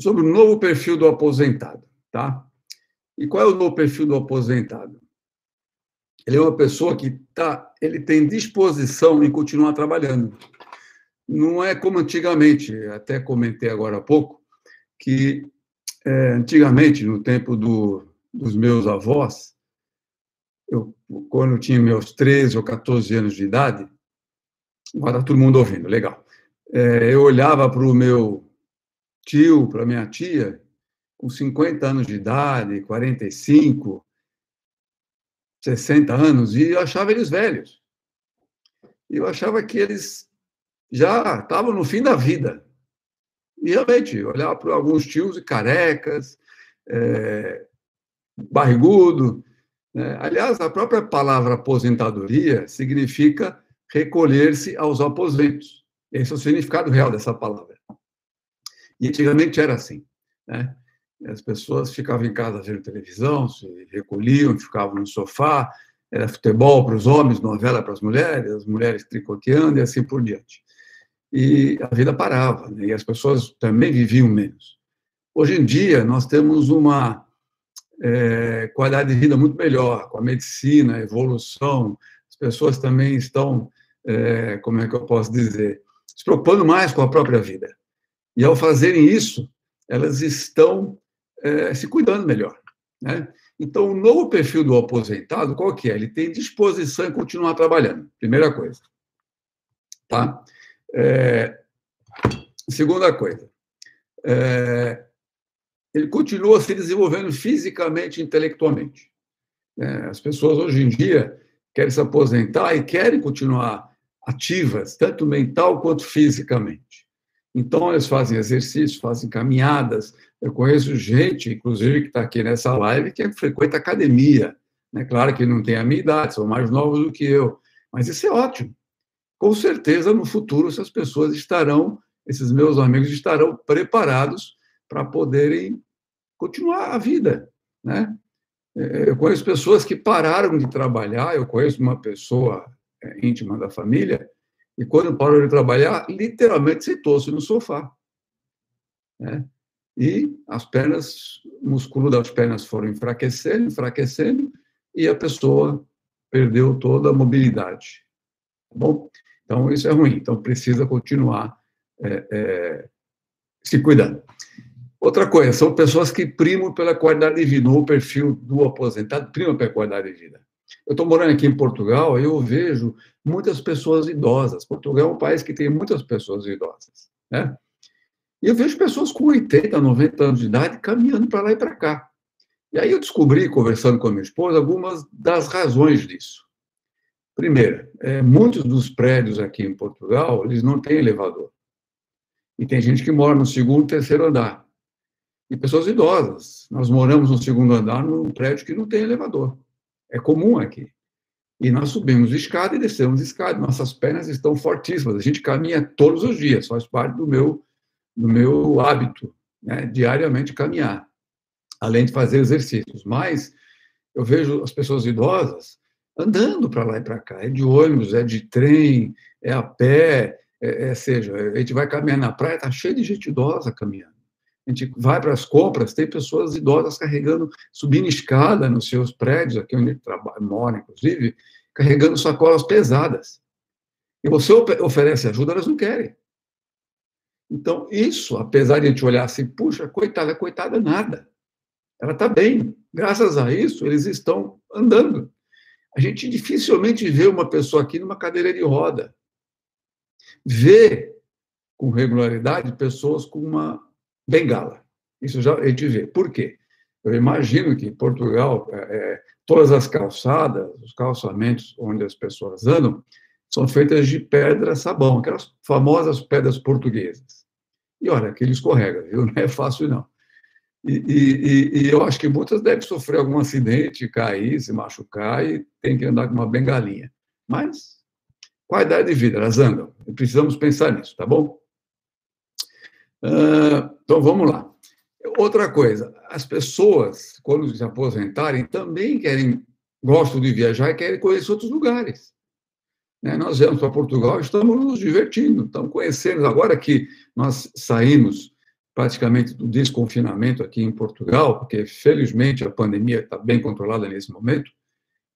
sobre o novo perfil do aposentado, tá? E qual é o novo perfil do aposentado? Ele é uma pessoa que tá, ele tem disposição em continuar trabalhando. Não é como antigamente, até comentei agora há pouco, que é, antigamente, no tempo do, dos meus avós, eu, quando eu tinha meus 13 ou 14 anos de idade, agora está todo mundo ouvindo, legal. É, eu olhava para o meu tio, para minha tia, com 50 anos de idade, 45, 60 anos, e eu achava eles velhos. E eu achava que eles já estavam no fim da vida. E realmente, olhava para alguns tios carecas, é, barrigudo. Né? Aliás, a própria palavra aposentadoria significa recolher-se aos aposentos. Esse é o significado real dessa palavra. E antigamente era assim. Né? As pessoas ficavam em casa vendo televisão, se recolhiam, ficavam no sofá, era futebol para os homens, novela para as mulheres, as mulheres tricoteando e assim por diante. E a vida parava, né? e as pessoas também viviam menos. Hoje em dia, nós temos uma é, qualidade de vida muito melhor, com a medicina, a evolução, as pessoas também estão, é, como é que eu posso dizer, se preocupando mais com a própria vida. E ao fazerem isso, elas estão é, se cuidando melhor. Né? Então, o novo perfil do aposentado, qual que é? Ele tem disposição em continuar trabalhando, primeira coisa. Tá? É, segunda coisa, é, ele continua se desenvolvendo fisicamente e intelectualmente. É, as pessoas hoje em dia querem se aposentar e querem continuar ativas, tanto mental quanto fisicamente. Então, eles fazem exercícios, fazem caminhadas, eu conheço gente, inclusive, que está aqui nessa live, que frequenta academia. Né? Claro que não tem a minha idade, são mais novos do que eu, mas isso é ótimo. Com certeza, no futuro, essas pessoas estarão, esses meus amigos estarão preparados para poderem continuar a vida. Né? É, eu conheço pessoas que pararam de trabalhar, eu conheço uma pessoa é, íntima da família, e quando parou de trabalhar, literalmente sentou-se no sofá. Né? e as pernas, o músculo das pernas foram enfraquecendo, enfraquecendo, e a pessoa perdeu toda a mobilidade. Tá bom? Então, isso é ruim. Então, precisa continuar é, é, se cuidando. Outra coisa, são pessoas que primam pela qualidade de vida, o perfil do aposentado prima pela qualidade de vida. Eu estou morando aqui em Portugal e eu vejo muitas pessoas idosas. Portugal é um país que tem muitas pessoas idosas, né? E eu vejo pessoas com 80, 90 anos de idade caminhando para lá e para cá. E aí eu descobri, conversando com a minha esposa, algumas das razões disso. Primeiro, é, muitos dos prédios aqui em Portugal, eles não têm elevador. E tem gente que mora no segundo, terceiro andar. E pessoas idosas. Nós moramos no segundo andar num prédio que não tem elevador. É comum aqui. E nós subimos escada e descemos escada. Nossas pernas estão fortíssimas. A gente caminha todos os dias, faz parte do meu no meu hábito, né, diariamente caminhar, além de fazer exercícios. Mas eu vejo as pessoas idosas andando para lá e para cá, é de ônibus, é de trem, é a pé, é, é, seja, a gente vai caminhar na praia, está cheio de gente idosa caminhando. A gente vai para as compras, tem pessoas idosas carregando, subindo escada nos seus prédios, aqui onde trabalho, mora, inclusive, carregando sacolas pesadas. E você oferece ajuda, elas não querem. Então, isso, apesar de a gente olhar assim, puxa, coitada, coitada, nada. Ela está bem. Graças a isso, eles estão andando. A gente dificilmente vê uma pessoa aqui numa cadeira de roda. Vê com regularidade pessoas com uma bengala. Isso já a gente vê. Por quê? Eu imagino que em Portugal, é, é todas as calçadas, os calçamentos onde as pessoas andam, são feitas de pedra sabão, aquelas famosas pedras portuguesas. E olha, aquele escorrega, viu? Não é fácil, não. E, e, e, eu acho que muitas devem sofrer algum acidente, cair, se machucar e tem que andar com uma bengalinha. Mas, qualidade de vida, elas andam. Precisamos pensar nisso, tá bom? Uh, então, vamos lá. Outra coisa, as pessoas, quando se aposentarem, também querem, gostam de viajar e querem conhecer outros lugares. Né? Nós viemos para Portugal, estamos nos divertindo, estamos conhecendo. Agora que nós saímos praticamente do desconfinamento aqui em Portugal, porque felizmente a pandemia está bem controlada nesse momento,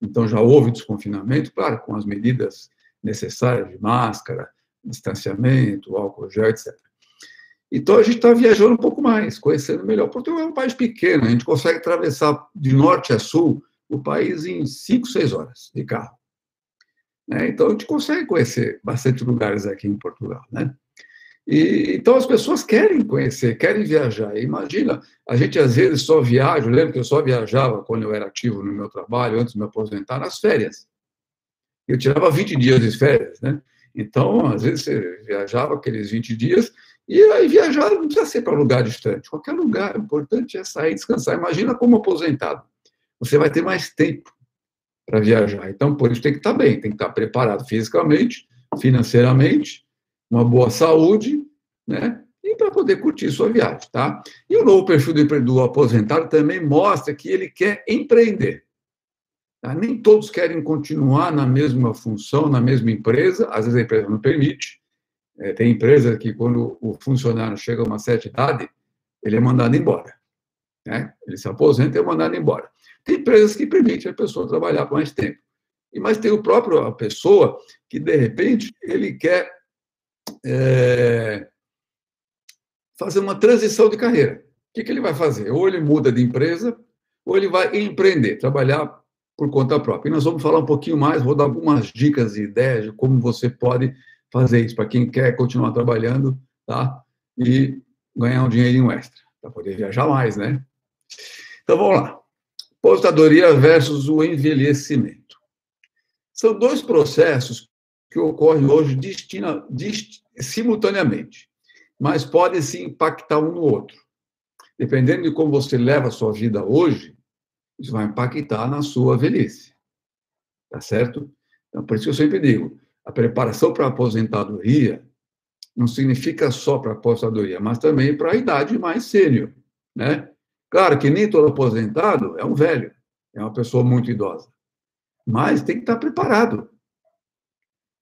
então já houve desconfinamento, claro, com as medidas necessárias de máscara, distanciamento, álcool gel, etc. Então a gente está viajando um pouco mais, conhecendo melhor. Portugal é um país pequeno, a gente consegue atravessar de norte a sul o país em cinco, seis horas de carro. Né? Então a gente consegue conhecer bastante lugares aqui em Portugal, né? E, então as pessoas querem conhecer, querem viajar. Imagina, a gente às vezes só viaja, eu lembro que eu só viajava quando eu era ativo no meu trabalho, antes de me aposentar, nas férias. Eu tirava 20 dias de férias, né? Então, às vezes você viajava aqueles 20 dias, e aí viajar não precisa ser para lugar distante, qualquer lugar, o importante é sair descansar. Imagina como aposentado. Você vai ter mais tempo para viajar. Então, por isso tem que estar bem, tem que estar preparado fisicamente, financeiramente, uma boa saúde, né? E para poder curtir sua viagem, tá? E o novo perfil do, do aposentado também mostra que ele quer empreender. Tá? Nem todos querem continuar na mesma função, na mesma empresa, às vezes a empresa não permite. É, tem empresas que, quando o funcionário chega a uma certa idade, ele é mandado embora. Né? Ele se aposenta e é mandado embora. Tem empresas que permitem a pessoa trabalhar por mais tempo. E Mas tem o próprio a pessoa que, de repente, ele quer é, fazer uma transição de carreira. O que, que ele vai fazer? Ou ele muda de empresa, ou ele vai empreender, trabalhar por conta própria. E nós vamos falar um pouquinho mais, vou dar algumas dicas e ideias de como você pode fazer isso, para quem quer continuar trabalhando, tá? E ganhar um dinheirinho extra, para poder viajar mais, né? Então vamos lá. Aposentadoria versus o envelhecimento. São dois processos que ocorrem hoje distina, dist, simultaneamente, mas podem se impactar um no outro. Dependendo de como você leva a sua vida hoje, isso vai impactar na sua velhice. Tá certo? Então, por isso que eu sempre digo, a preparação para a aposentadoria não significa só para a aposentadoria, mas também para a idade mais sênior, né? Claro que nem todo aposentado é um velho, é uma pessoa muito idosa, mas tem que estar preparado.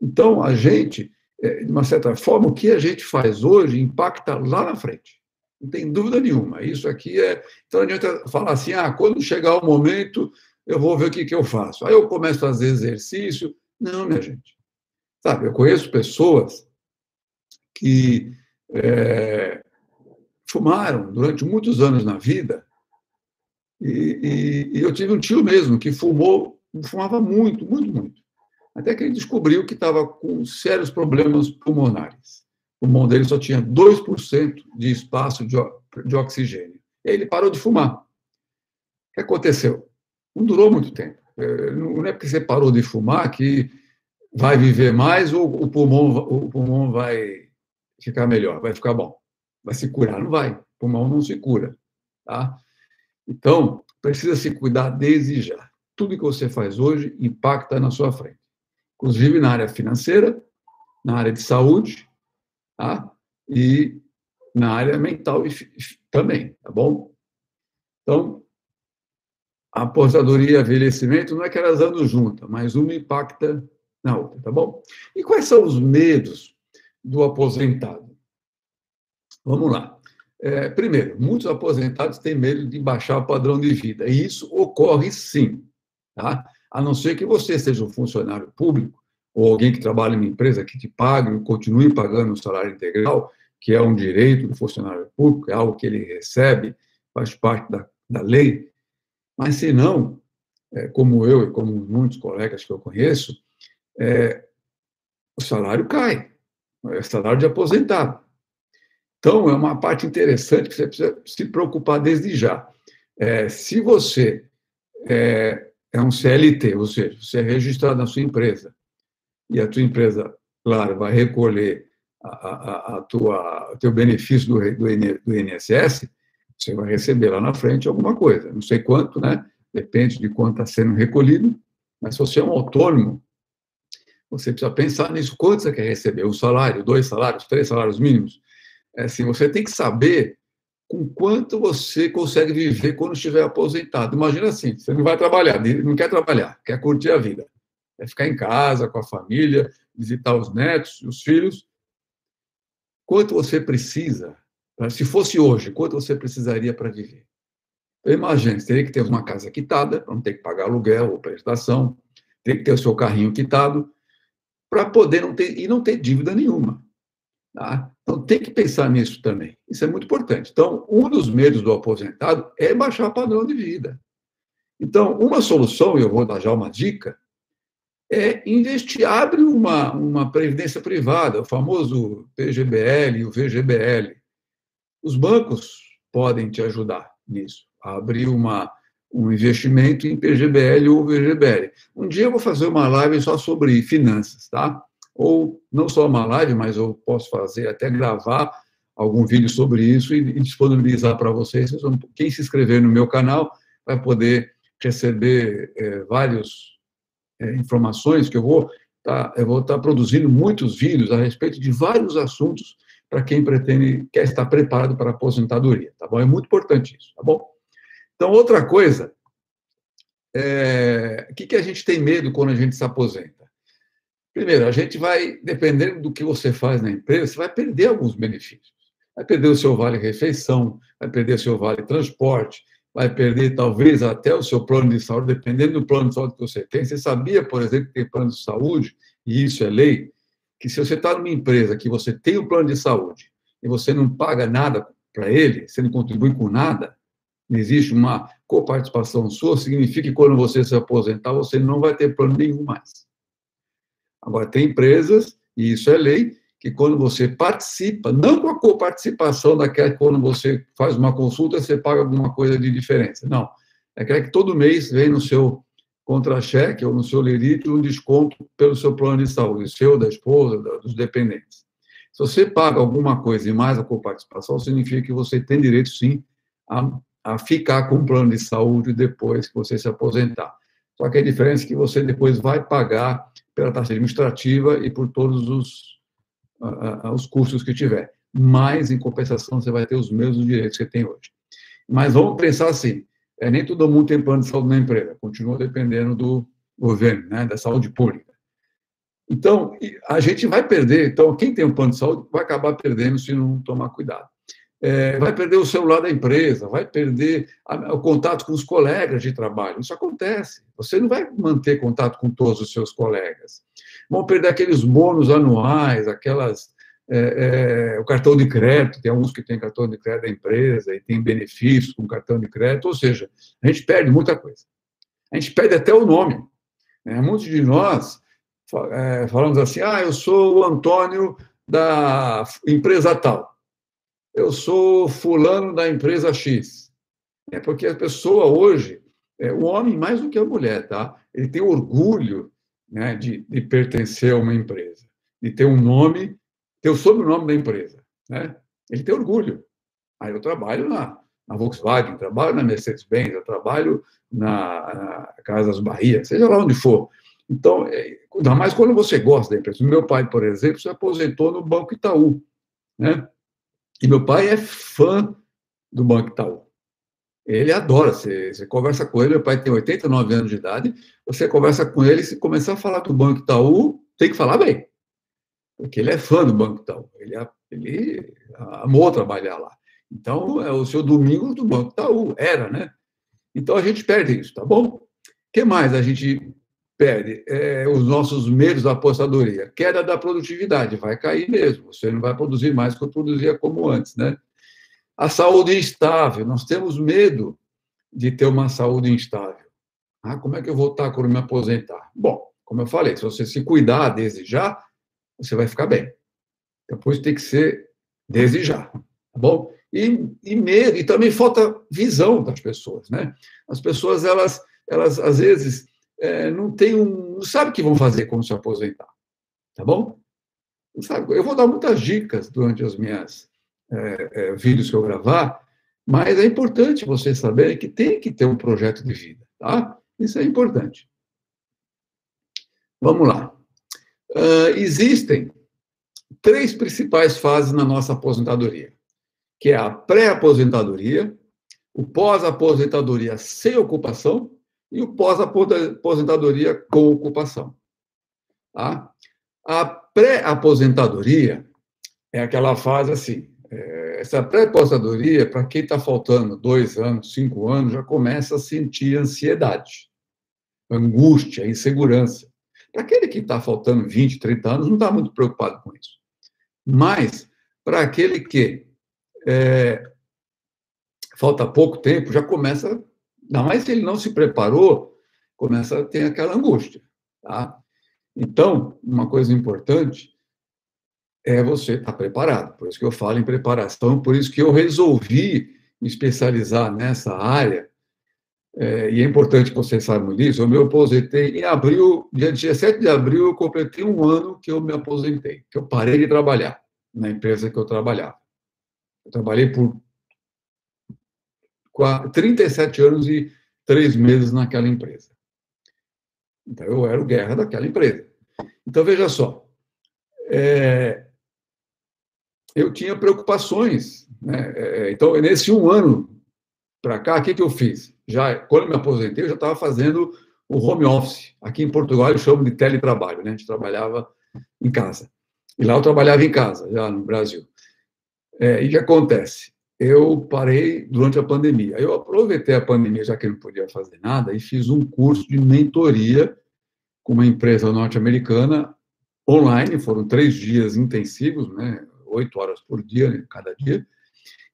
Então, a gente, é, de uma certa forma, o que a gente faz hoje impacta lá na frente. Não tem dúvida nenhuma. Isso aqui é. Então, a gente falar assim: ah, quando chegar o momento, eu vou ver o que, que eu faço. Aí eu começo a fazer exercício. Não, minha gente. Sabe, eu conheço pessoas que é, fumaram durante muitos anos na vida, e, e, e, eu tive um tio mesmo que fumou, fumava muito, muito, muito. Até que ele descobriu que estava com sérios problemas pulmonares. O pulmão dele só tinha 2% de espaço de, de oxigênio. E ele parou de fumar. O que aconteceu? Não durou muito tempo. É, não é porque você parou de fumar que vai viver mais ou o pulmão, o pulmão vai ficar melhor, vai ficar bom. Vai se curar? Não vai. O pulmão não se cura. Tá? Então, precisa se cuidar desde já. Tudo que você faz hoje impacta na sua frente. Inclusive na área financeira, na área de saúde, tá? e na área mental também, tá bom? Então, a aposentadoria e envelhecimento não é que elas andam juntas, mas uma impacta na outra, tá bom? E quais são os medos do aposentado? Vamos lá. É, primeiro, muitos aposentados têm medo de baixar o padrão de vida, e isso ocorre sim, tá? A não ser que você seja um funcionário público ou alguém que trabalha em uma empresa que te pague continue pagando o salário integral, que é um direito do funcionário público, é algo que ele recebe, faz parte da, da lei. Mas se não, é, como eu e como muitos colegas que eu conheço, é, o salário cai, é salário de aposentado. Então, é uma parte interessante que você precisa se preocupar desde já. É, se você é, é, um CLT, ou seja, você é registrado na sua empresa, e a tua empresa, claro, vai recolher a, a, a tua, teu benefício do, do, do INSS, você vai receber lá na frente alguma coisa. Não sei quanto, né? Depende de quanto está sendo recolhido, mas se você é um autônomo, você precisa pensar nisso. Quanto você quer receber? Um salário, dois salários, três salários mínimos? É assim, você tem que saber com quanto você consegue viver quando estiver aposentado. Imagina assim, você não vai trabalhar, não quer trabalhar, quer curtir a vida. É ficar em casa com a família, visitar os netos, os filhos. Quanto você precisa Se fosse hoje, quanto você precisaria para viver? Então, imagine, você teria que ter uma casa quitada, para não ter que pagar aluguel ou prestação, teria que ter o seu carrinho quitado, para poder não ter, e não ter dívida nenhuma. Tá? Então, tem que pensar nisso também. Isso é muito importante. Então, um dos medos do aposentado é baixar o padrão de vida. Então, uma solução, e eu vou dar já uma dica, é investir, abre uma, uma previdência privada, o famoso PGBL e o VGBL. Os bancos podem te ajudar nisso, abrir uma, um investimento em PGBL ou VGBL. Um dia eu vou fazer uma live só sobre finanças, tá? Ou não só uma live, mas eu posso fazer, até gravar algum vídeo sobre isso e, disponibilizar para vocês. Quem se inscrever no meu canal vai poder receber é, vários é, informações que eu vou tá, eu vou estar tá produzindo muitos vídeos a respeito de vários assuntos para quem pretende quer estar preparado para a aposentadoria, tá bom? É muito importante isso, tá bom? Então outra coisa, é, o que, que a gente tem medo quando a gente se aposenta? Primeiro, a gente vai, dependendo do que você faz na empresa, você vai perder alguns benefícios. Vai perder o seu vale refeição, vai perder o seu vale transporte, vai perder talvez até o seu plano de saúde, dependendo do plano de saúde que você tem. Você sabia, por exemplo, que tem plano de saúde, e isso é lei, que se você está numa empresa que você tem um plano de saúde e você não paga nada para ele, você não contribui com nada, existe uma coparticipação sua, significa que quando você se aposentar, você não vai ter plano nenhum mais. Agora, tem empresas, e isso é lei, que quando você participa, não com a coparticipação daquela quando você faz uma consulta, você paga alguma coisa de diferença. Não. É aquela que todo mês vem no seu contra-cheque ou no seu lerite um desconto pelo seu plano de saúde, seu, da esposa, dos dependentes. Se você paga alguma coisa e mais a coparticipação, significa que você tem direito, sim, a, a ficar com um plano de saúde depois que você se aposentar. Só que a diferença é que você depois vai pagar pela taxa administrativa e por todos os aos custos que tiver. Mas, em compensação, você vai ter os mesmos direitos que tem hoje. Mas vamos pensar assim: é, nem todo mundo tem plano de saúde na empresa, continua dependendo do governo, né, da saúde pública. Então, a gente vai perder. Então, quem tem um plano de saúde vai acabar perdendo se não tomar cuidado. É, vai perder o celular da empresa, vai perder a, o contato com os colegas de trabalho. Isso acontece. Você não vai manter contato com todos os seus colegas vão perder aqueles bônus anuais, aquelas. É, é, o cartão de crédito, tem alguns que têm cartão de crédito da empresa e tem benefícios com cartão de crédito, ou seja, a gente perde muita coisa. A gente perde até o nome. Né? Muitos de nós é, falamos assim: ah, eu sou o Antônio da empresa tal, eu sou fulano da empresa X. É porque a pessoa hoje, é, o homem mais do que a mulher, tá? Ele tem orgulho né, de, de, pertencer a uma empresa, de ter um nome, ter o sobrenome da empresa. Né? Ele tem orgulho. Aí eu trabalho na, na Volkswagen, trabalho na Mercedes-Benz, eu trabalho na, na Casas Bahia, seja lá onde for. Então, é, ainda mais quando você gosta da empresa. Meu pai, por exemplo, se aposentou no Banco Itaú. Né? E meu pai é fã do Banco Itaú. Ele adora, você, você, conversa com ele, meu pai tem 89 anos de idade, você conversa com ele, se começar a falar do Banco Itaú, tem que falar bem, porque ele é fã do Banco Itaú, ele, ele amou trabalhar lá. Então, é o seu domingo do Banco Itaú, era, né? Então, a gente perde isso, tá bom? O que mais a gente perde? É, os nossos medos da apostadoria. Queda da produtividade, vai cair mesmo, você não vai produzir mais que produzia como antes, né? A saúde instável, nós temos medo de ter uma saúde instável. Ah, como é que eu vou estar quando me aposentar? Bom, como eu falei, se você se cuidar desde já, você vai ficar bem. Depois tem que ser desde já, tá bom? E, e medo, e também falta visão das pessoas, né? As pessoas, elas, elas às vezes, é, não têm um, não sabem o que vão fazer quando se aposentar, tá bom? Não sabe? Eu vou dar muitas dicas durante as minhas é, é, vídeos que eu gravar, mas é importante você saber que tem que ter um projeto de vida, tá? Isso é importante. Vamos lá. Uh, existem três principais fases na nossa aposentadoria, que é a pré-aposentadoria, o pós-aposentadoria sem ocupação e o pós-aposentadoria com ocupação. Tá? A pré-aposentadoria é aquela fase assim, É, essa pré-aposentadoria, para quem está faltando dois anos, cinco anos, já começa a sentir ansiedade, angústia, insegurança. Para aquele que está faltando 20, 30 anos, não está muito preocupado com isso. Mas, para aquele que é, falta pouco tempo, já começa, ainda mais se ele não se preparou, começa a ter aquela angústia. Tá? Então, uma coisa importante é você estar preparado. Por isso que eu falo em preparação, por isso que eu resolvi me especializar nessa área. É, e é importante que vocês saibam disso. Eu me aposentei em abril, dia 17 de abril, eu completei um ano que eu me aposentei, que eu parei de trabalhar na empresa que eu trabalhava. Eu trabalhei por 37 anos e três meses naquela empresa. Então, eu era o guerra daquela empresa. Então, veja só. É, eu tinha preocupações. Né? É, então, nesse um ano para cá, o que, que eu fiz? Já, quando me aposentei, eu já estava fazendo o home office. Aqui em Portugal, eu chamo de teletrabalho. Né? A gente trabalhava em casa. E lá eu trabalhava em casa, já no Brasil. É, e o que acontece? Eu parei durante a pandemia. Eu aproveitei a pandemia, já que eu não podia fazer nada, e fiz um curso de mentoria com uma empresa norte-americana online. Foram três dias intensivos, né? oito horas por dia, né, cada dia.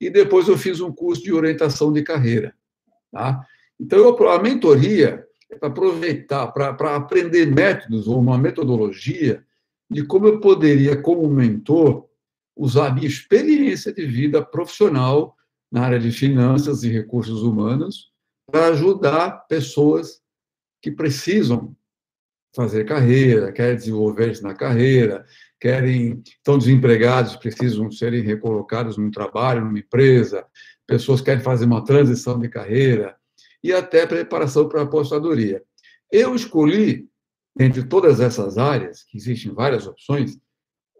E depois eu fiz um curso de orientação de carreira. Tá? Então, eu, a mentoria é para aproveitar, para aprender métodos ou uma metodologia de como eu poderia, como mentor, usar a minha experiência de vida profissional na área de finanças e recursos humanos para ajudar pessoas que precisam fazer carreira, querem desenvolver-se na carreira, querem estão desempregados, precisam serem recolocados num trabalho, numa empresa, pessoas querem fazer uma transição de carreira e até preparação para a apostadoria. Eu escolhi entre todas essas áreas, que existem várias opções,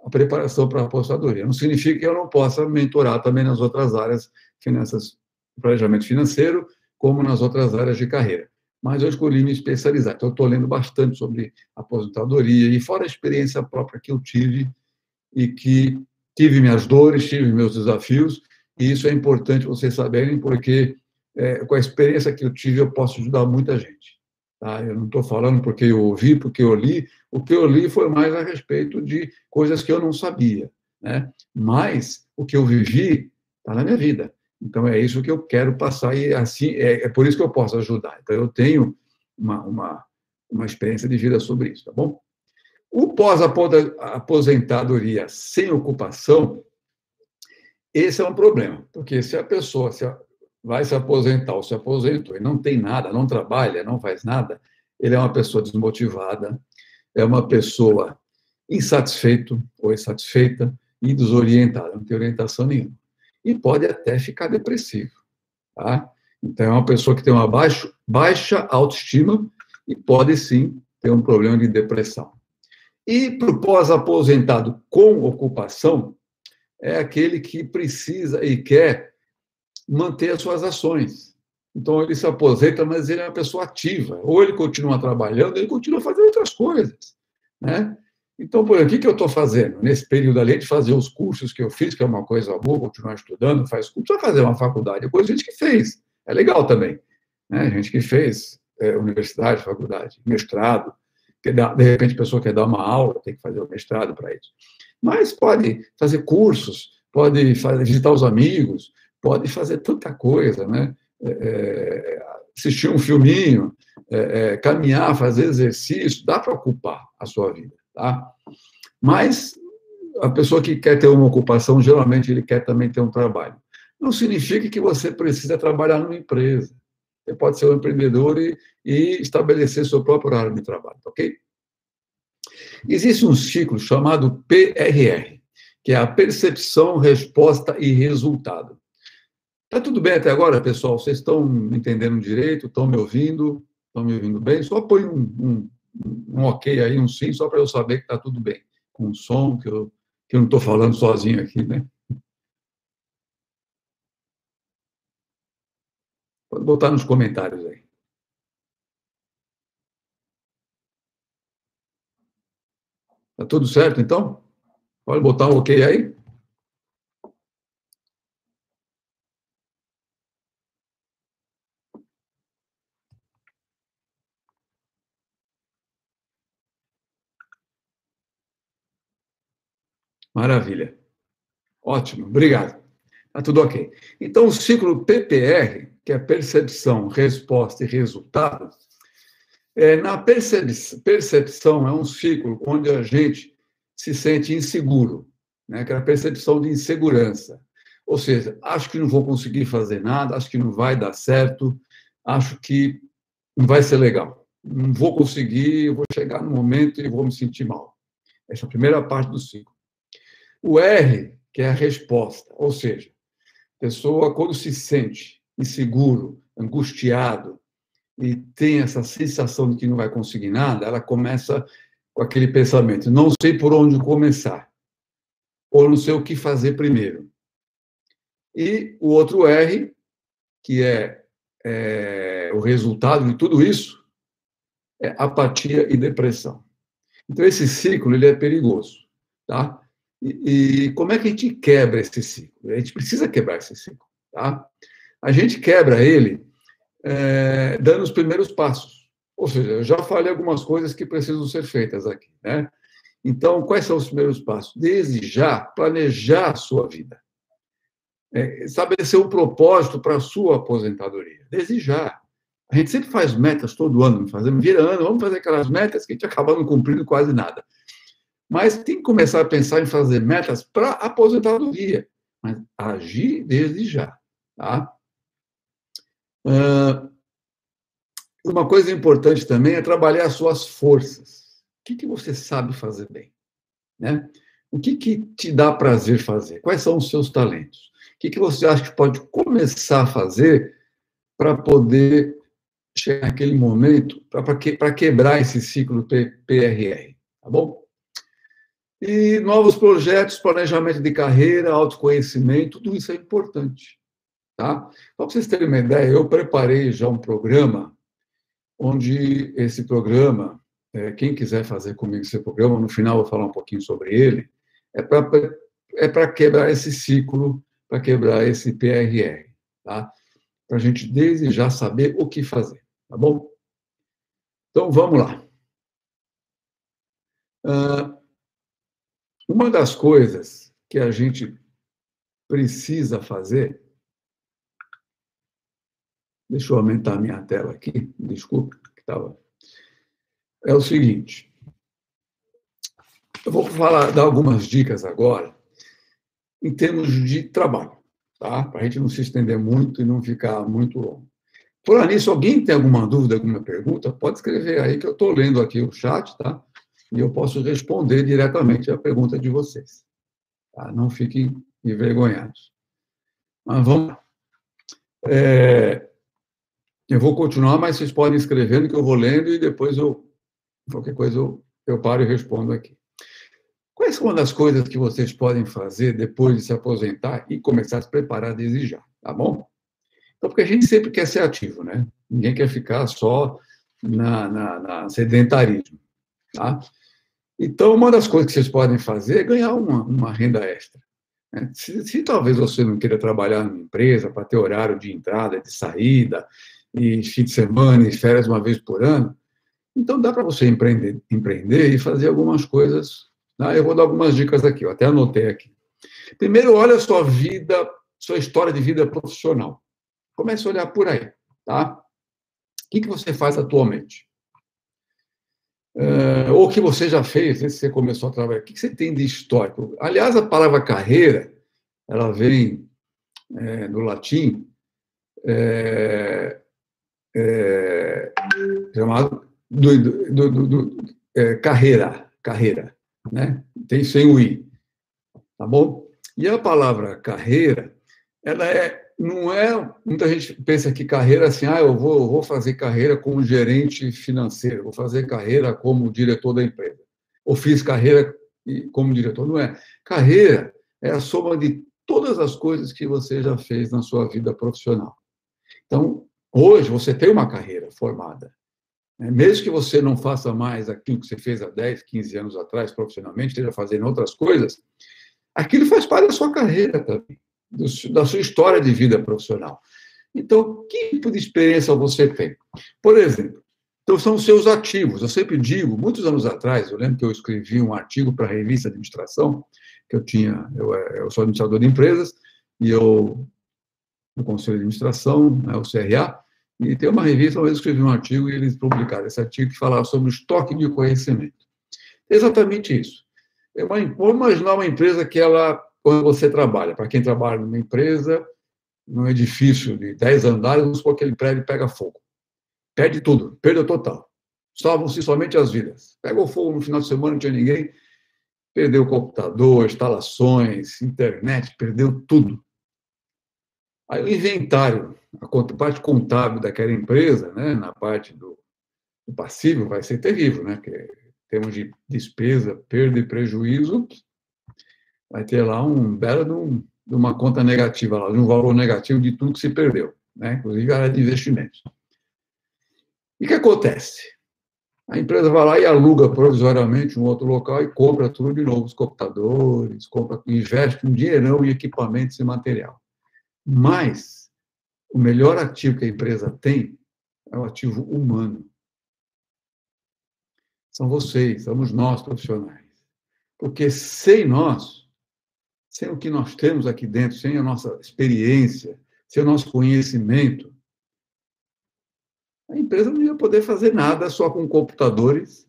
a preparação para a apostadoria. Não significa que eu não possa mentorar também nas outras áreas, finanças, planejamento financeiro, como nas outras áreas de carreira mas eu escolhi me especializar. Então, estou lendo bastante sobre aposentadoria, e fora a experiência própria que eu tive, e que tive minhas dores, tive meus desafios, e isso é importante vocês saberem, porque é, com a experiência que eu tive, eu posso ajudar muita gente. Tá? Eu não estou falando porque eu ouvi, porque eu li, o que eu li foi mais a respeito de coisas que eu não sabia. Né? Mas o que eu vivi está na minha vida. Então, é isso que eu quero passar, e assim é, é por isso que eu posso ajudar. Então, eu tenho uma, uma, uma experiência de vida sobre isso, tá bom? O pós-aposentadoria sem ocupação, esse é um problema, porque se a pessoa se vai se aposentar ou se aposentou e não tem nada, não trabalha, não faz nada, ele é uma pessoa desmotivada, é uma pessoa insatisfeito ou insatisfeita e desorientada, não tem orientação nenhuma e pode até ficar depressivo. Tá? Então, é uma pessoa que tem uma baixo, baixa autoestima e pode sim ter um problema de depressão. E para o pós-aposentado com ocupação, é aquele que precisa e quer manter as suas ações. Então, ele se aposenta, mas ele é uma pessoa ativa. Ou ele continua trabalhando, ele continua fazendo outras coisas. Né? Então, por aqui que eu estou fazendo? Nesse período, além de fazer os cursos que eu fiz, que é uma coisa boa, continuar estudando, faz curso, precisa fazer uma faculdade. É coisa gente que fez. É legal também. Né? Gente que fez é, universidade, faculdade, mestrado. Que dá, de repente, a pessoa quer dar uma aula, tem que fazer o mestrado para isso. Mas pode fazer cursos, pode fazer, visitar os amigos, pode fazer tanta coisa, né? É, é assistir um filminho, é, é, caminhar, fazer exercício, dá para ocupar a sua vida. Tá? Mas a pessoa que quer ter uma ocupação, geralmente ele quer também ter um trabalho. Não significa que você precisa trabalhar numa empresa. Você pode ser um empreendedor e, e estabelecer seu próprio horário de trabalho, ok? Existe um ciclo chamado PRR, que é a percepção, resposta e resultado. Tá tudo bem até agora, pessoal? Vocês estão entendendo direito? Estão me ouvindo? Estão me ouvindo bem? Só põe um, um, um ok aí, um sim, só para eu saber que está tudo bem. Com o som, que eu, que eu não estou falando sozinho aqui, né? Pode botar nos comentários aí. Tá tudo certo, então? Pode botar um ok aí? Maravilha. Ótimo, obrigado. Tá tudo ok. Então, o ciclo PPR, que é percepção, resposta e resultado, é, na percep percepção é um ciclo onde a gente se sente inseguro, né? que é a percepção de insegurança. Ou seja, acho que não vou conseguir fazer nada, acho que não vai dar certo, acho que não vai ser legal, não vou conseguir, vou chegar no momento e vou me sentir mal. Essa é a primeira parte do ciclo. O R, que é a resposta, ou seja, a pessoa, quando se sente inseguro, angustiado, e tem essa sensação de que não vai conseguir nada, ela começa com aquele pensamento: não sei por onde começar, ou não sei o que fazer primeiro. E o outro R, que é, é o resultado de tudo isso, é apatia e depressão. Então, esse ciclo ele é perigoso. Tá? E, e como é que a gente quebra esse ciclo? A gente precisa quebrar esse ciclo. Tá? A gente quebra ele é, dando os primeiros passos. Ou seja, eu já falei algumas coisas que precisam ser feitas aqui. Né? Então, quais são os primeiros passos? Desde já, planejar a sua vida. É, estabelecer um propósito para a sua aposentadoria. Desde já. A gente sempre faz metas todo ano, fazemos, vira ano, vamos fazer aquelas metas que a gente acaba não cumprindo quase nada. Mas tem que começar a pensar em fazer metas para aposentadoria, mas agir desde já. Tá? uma coisa importante também é trabalhar as suas forças. O que, que você sabe fazer bem? Né? O que, que te dá prazer fazer? Quais são os seus talentos? O que, que você acha que pode começar a fazer para poder chegar naquele momento, para que, quebrar esse ciclo PRR? Tá bom? E novos projetos, planejamento de carreira, autoconhecimento, tudo isso é importante. Tá? Para vocês terem uma ideia, eu preparei já um programa, onde esse programa, é, quem quiser fazer comigo esse programa, no final eu vou falar um pouquinho sobre ele, é para é quebrar esse ciclo, para quebrar esse PRR, tá? Para a gente desde já saber o que fazer, tá bom? Então vamos lá. Uh, uma das coisas que a gente precisa fazer Deixa eu aumentar a minha tela aqui, desculpe, que estava. É o seguinte. Eu vou falar, dar algumas dicas agora em termos de trabalho, tá? Para a gente não se estender muito e não ficar muito longo. Por nisso, alguém tem alguma dúvida, alguma pergunta, pode escrever aí que eu estou lendo aqui o chat, tá? E eu posso responder diretamente a pergunta de vocês. Tá? Não fiquem envergonhados. Mas vamos. É, eu vou continuar, mas vocês podem escrevendo que eu vou lendo e depois eu, qualquer coisa eu, eu paro e respondo aqui. Quais são das coisas que vocês podem fazer depois de se aposentar e começar a se preparar desde já, tá bom? Então, porque a gente sempre quer ser ativo, né? Ninguém quer ficar só na, na, na sedentarismo, tá? Então, uma das coisas que vocês podem fazer é ganhar uma, uma renda extra. Né? Se, se, talvez você não queira trabalhar numa empresa para ter horário de entrada, de saída, e fim de semana, e férias uma vez por ano. Então, dá para você empreender, empreender e fazer algumas coisas. Tá? Eu vou dar algumas dicas aqui, eu até anotei aqui. Primeiro, olha a sua vida, sua história de vida profissional. Comece a olhar por aí, tá? O que, que você faz atualmente? Uh, ou que você já fez, se você começou a trabalhar, o que, que você tem de histórico? Aliás, a palavra carreira, ela vem é, do latim, é, é, chamado do, do, do, do é, carreira, carreira, né? Tem sem o i, tá bom? E a palavra carreira, ela é não é muita gente pensa que carreira assim, ah, eu vou, eu vou fazer carreira como gerente financeiro, vou fazer carreira como diretor da empresa, ou fiz carreira como diretor, não é? Carreira é a soma de todas as coisas que você já fez na sua vida profissional. Então, Hoje você tem uma carreira formada. Né? Mesmo que você não faça mais aquilo que você fez há 10, 15 anos atrás profissionalmente, esteja fazendo outras coisas, aquilo faz parte da sua carreira também, da sua história de vida profissional. Então, que tipo de experiência você tem? Por exemplo, então são os seus ativos. Eu sempre digo, muitos anos atrás, eu lembro que eu escrevi um artigo para a revista Administração, que eu tinha, eu, eu sou administrador de empresas, e eu, no Conselho de Administração, né, o CRA, e tem uma revista, eu escrevi um artigo e eles publicaram esse artigo que falava sobre o estoque de conhecimento. É exatamente isso. É uma, vamos imaginar uma empresa que ela, quando você trabalha, para quem trabalha numa empresa, num edifício de 10 andares, vamos supor que aquele prédio pega fogo. Perde tudo, perda total. Salvam-se somente as vidas. Pegou fogo no final de semana, não tinha ninguém, perdeu o computador, instalações, internet, perdeu tudo. Aí o inventário, a parte contábil daquela empresa, né, na parte do, do passivo, vai ser terrível, né? Porque temos de despesa, perda e prejuízo, vai ter lá um belo de, um, de uma conta negativa, lá, de um valor negativo de tudo que se perdeu, né? inclusive a área de investimentos. E o que acontece? A empresa vai lá e aluga provisoriamente um outro local e compra tudo de novo, os computadores, compra, investe um dinheirão em equipamentos e material. Mas o melhor ativo que a empresa tem é o ativo humano. São vocês, somos nós profissionais. Porque sem nós, sem o que nós temos aqui dentro, sem a nossa experiência, sem o nosso conhecimento, a empresa não ia poder fazer nada só com computadores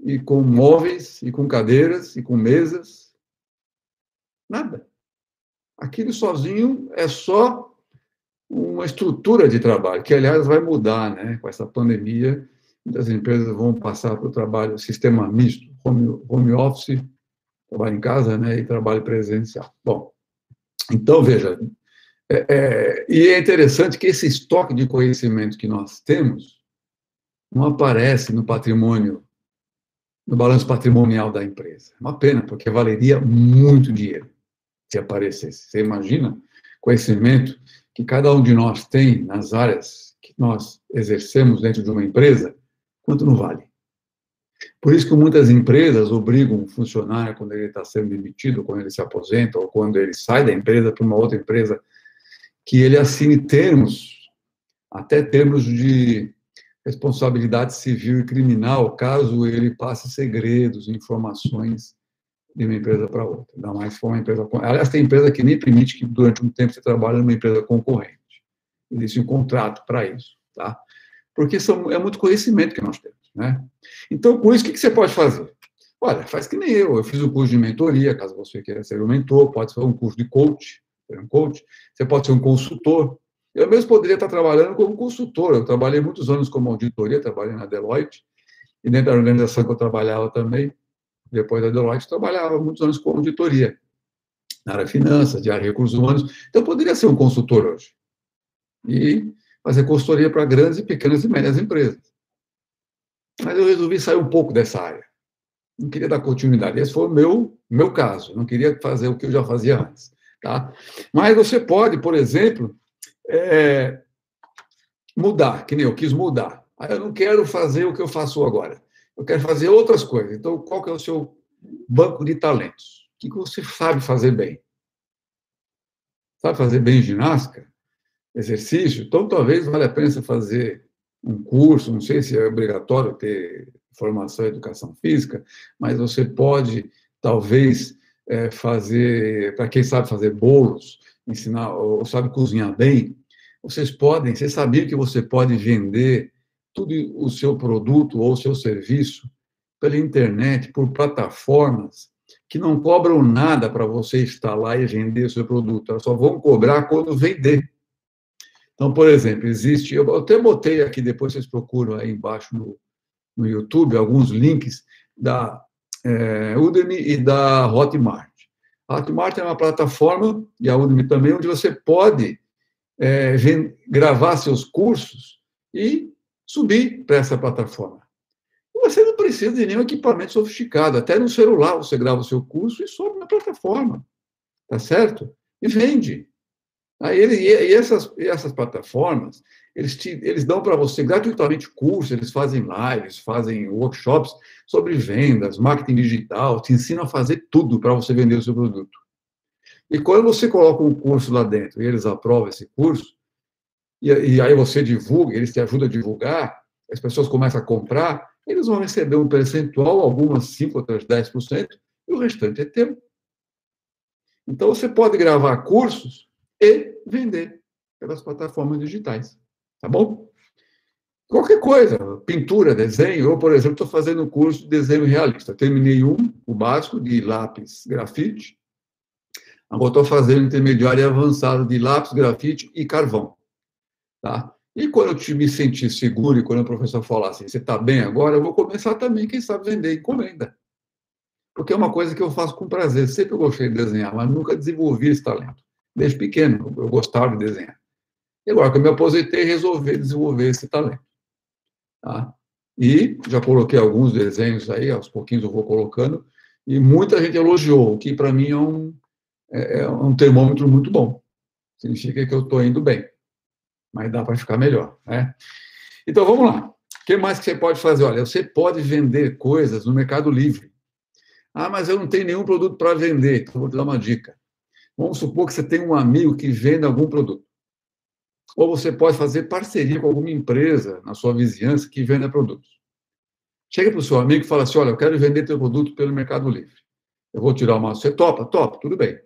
e com móveis e com cadeiras e com mesas. Nada. Aquilo sozinho é só uma estrutura de trabalho, que, aliás, vai mudar né? com essa pandemia. Muitas empresas vão passar para o trabalho sistema misto, home, home office, trabalho em casa né? e trabalho presencial. Bom, então, veja, é, é, e é interessante que esse estoque de conhecimento que nós temos não aparece no patrimônio, no balanço patrimonial da empresa. É uma pena, porque valeria muito dinheiro se aparecesse. Você imagina conhecimento que cada um de nós tem nas áreas que nós exercemos dentro de uma empresa, quanto não vale? Por isso que muitas empresas obrigam o funcionário, quando ele está sendo demitido, quando ele se aposenta, ou quando ele sai da empresa para uma outra empresa que ele assine termos, até termos de responsabilidade civil e criminal, caso ele passe segredos, informações de uma empresa para outra. Ainda mais se for uma empresa. Aliás, tem empresa que nem permite que durante um tempo você trabalhe numa empresa concorrente. Existe um contrato para isso, tá? Porque são, é muito conhecimento que nós temos, né? Então, com isso, o que você pode fazer? Olha, faz que nem eu. Eu fiz um curso de mentoria, caso você queira ser um mentor, pode ser um curso de coach, um coach, você pode ser um consultor. Eu mesmo poderia estar trabalhando como consultor. Eu trabalhei muitos anos como auditoria, trabalhei na Deloitte, e dentro da organização que eu trabalhava também, depois da Deloitte, trabalhava muitos anos com auditoria, na área de finanças, de área de recursos humanos. Então, eu poderia ser um consultor hoje. E fazer consultoria para grandes e pequenas e médias empresas. Mas eu resolvi sair um pouco dessa área. Não queria dar continuidade. Esse foi o meu, meu caso. Não queria fazer o que eu já fazia antes. Tá? Mas você pode, por exemplo, é, mudar, que nem eu quis mudar. Eu não quero fazer o que eu faço agora. Eu quero fazer outras coisas. Então, qual que é o seu banco de talentos? O que você sabe fazer bem? Sabe fazer bem ginástica? Exercício? Então, talvez valha a pena fazer um curso, não sei se é obrigatório ter formação em educação física, mas você pode, talvez, é, fazer, para quem sabe fazer bolos, ensinar, ou sabe cozinhar bem, vocês podem, vocês sabiam que você pode vender tudo o seu produto ou o seu serviço pela internet, por plataformas que não cobram nada para você instalar e vender o seu produto, elas só vão cobrar quando vender. Então, por exemplo, existe, eu até botei aqui, depois vocês procuram aí embaixo no, no YouTube, alguns links da é, Udemy e da Hotmart. A Hotmart é uma plataforma, e a Udemy também, onde você pode é, gravar seus cursos e subir para essa plataforma. Você não precisa de nenhum equipamento sofisticado, até no celular você grava o seu curso e sobe na plataforma, tá certo? E vende. Aí ele, e essas, e essas plataformas, eles, te, eles dão para você gratuitamente curso, eles fazem lives, fazem workshops sobre vendas, marketing digital, te ensinam a fazer tudo para você vender o seu produto. E quando você coloca um curso lá dentro e eles aprovam esse curso, e, e aí você divulga, eles te ajudam a divulgar, as pessoas começam a comprar, eles vão receber um percentual, algumas 5, outras 10%, e o restante é teu. Então, você pode gravar cursos e vender pelas plataformas digitais. Tá bom? Qualquer coisa, pintura, desenho. Eu, por exemplo, estou fazendo um curso de desenho realista. Terminei um, o básico, de lápis grafite. Agora estou fazendo intermediário e avançado de lápis, grafite e carvão. Tá? E quando eu me sentir seguro e quando o professor falar assim, você está bem agora, eu vou começar também, quem sabe, vender encomenda. Porque é uma coisa que eu faço com prazer. Sempre eu gostei de desenhar, mas nunca desenvolvi esse talento. Desde pequeno, eu gostava de desenhar. E agora que eu me aposentei, resolvi desenvolver esse talento. Tá? E já coloquei alguns desenhos aí, aos pouquinhos eu vou colocando, e muita gente elogiou, o que para mim é um, é, é um termômetro muito bom. Significa que eu estou indo bem mas dá para ficar melhor, né? Então, vamos lá. O que mais que você pode fazer? Olha, você pode vender coisas no Mercado Livre. Ah, mas eu não tenho nenhum produto para vender. Então, vou te dar uma dica. Vamos supor que você tem um amigo que vende algum produto. Ou você pode fazer parceria com alguma empresa na sua vizinhança que venda produtos. Chega para o seu amigo e fala assim: Olha, eu quero vender teu produto pelo Mercado Livre. Eu vou tirar uma. Você topa? Topa, tudo bem.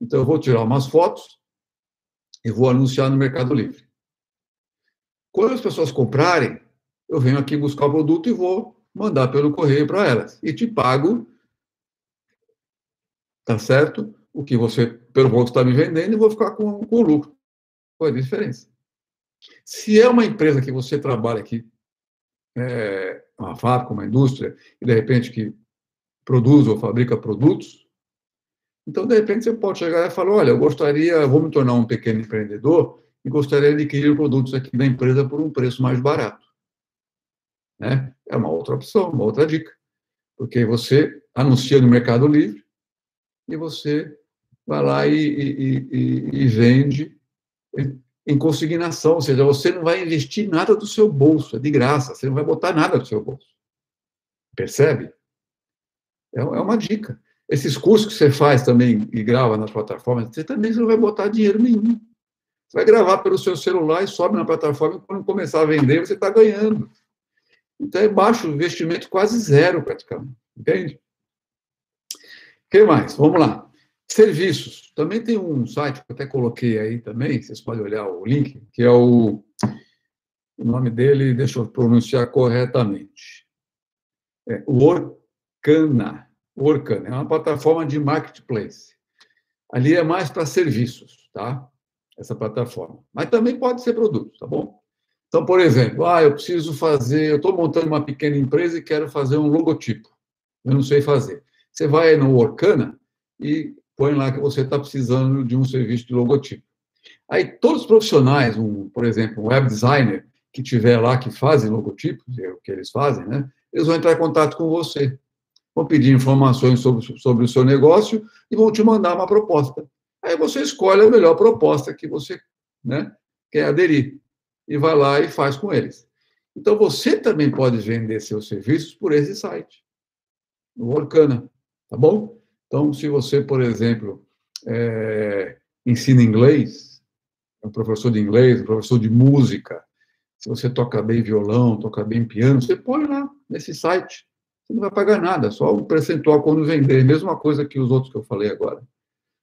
Então, eu vou tirar umas fotos e vou anunciar no Mercado Livre. Quando as pessoas comprarem, eu venho aqui buscar o produto e vou mandar pelo correio para elas. E te pago, tá certo? O que você, pelo quanto está me vendendo, e vou ficar com, com o lucro. É a diferença? Se é uma empresa que você trabalha aqui, é, uma fábrica, uma indústria, e de repente que produz ou fabrica produtos, então de repente você pode chegar e falar, olha, eu gostaria, vou me tornar um pequeno empreendedor e gostaria de adquirir produtos aqui da empresa por um preço mais barato. Né? É uma outra opção, uma outra dica. Porque você anuncia no Mercado Livre e você vai lá e, e, e, e vende em consignação, ou seja, você não vai investir nada do seu bolso, é de graça, você não vai botar nada do seu bolso. Percebe? É, é uma dica. Esses cursos que você faz também e grava nas plataformas, você também não vai botar dinheiro nenhum. Você vai gravar pelo seu celular e sobe na plataforma e quando começar a vender, você está ganhando. Então é baixo, investimento quase zero, praticamente. Entende? O que mais? Vamos lá. Serviços. Também tem um site que eu até coloquei aí também, vocês podem olhar o link, que é o. O nome dele, deixa eu pronunciar corretamente. É Orkana. Orkana é uma plataforma de marketplace. Ali é mais para serviços, tá? essa plataforma. Mas também pode ser produto, tá bom? Então, por exemplo, ah, eu preciso fazer, eu estou montando uma pequena empresa e quero fazer um logotipo. Eu não sei fazer. Você vai no Orkana e põe lá que você está precisando de um serviço de logotipo. Aí todos os profissionais, um, por exemplo, um web designer que tiver lá que fazem logotipos, é o que eles fazem, né? Eles vão entrar em contato com você, vão pedir informações sobre, sobre o seu negócio e vão te mandar uma proposta. Aí você escolhe a melhor proposta que você né, quer aderir e vai lá e faz com eles. Então você também pode vender seus serviços por esse site, no Orkana, tá bom? Então, se você, por exemplo, é, ensina inglês, é um professor de inglês, um professor de música, se você toca bem violão, toca bem piano, você põe lá nesse site. Você não vai pagar nada, só um percentual quando vender. Mesma coisa que os outros que eu falei agora.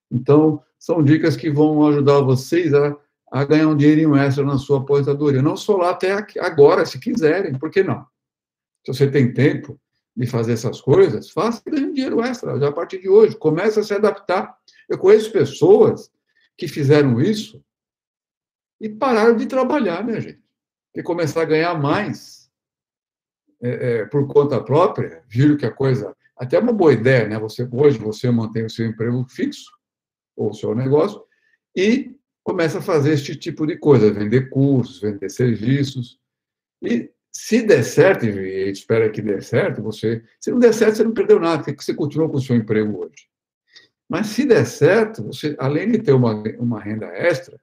Então, são dicas que vão ajudar vocês a, a ganhar um dinheirinho extra na sua aposentadoria. Não só lá até agora, se quiserem, por que não? Se você tem tempo de fazer essas coisas, faça e ganhe dinheiro extra, já a partir de hoje. Comece a se adaptar. Eu conheço pessoas que fizeram isso e pararam de trabalhar, minha gente. E começar a ganhar mais é, é, por conta própria, viram que a coisa. Até é uma boa ideia, né? Você, hoje você mantém o seu emprego fixo, ou o seu negócio, e começa a fazer este tipo de coisa, vender cursos, vender serviços. E se der certo, e espera que dê certo, você, se não der certo, você não perdeu nada, porque você continua com o seu emprego hoje. Mas se der certo, você, além de ter uma, uma renda extra,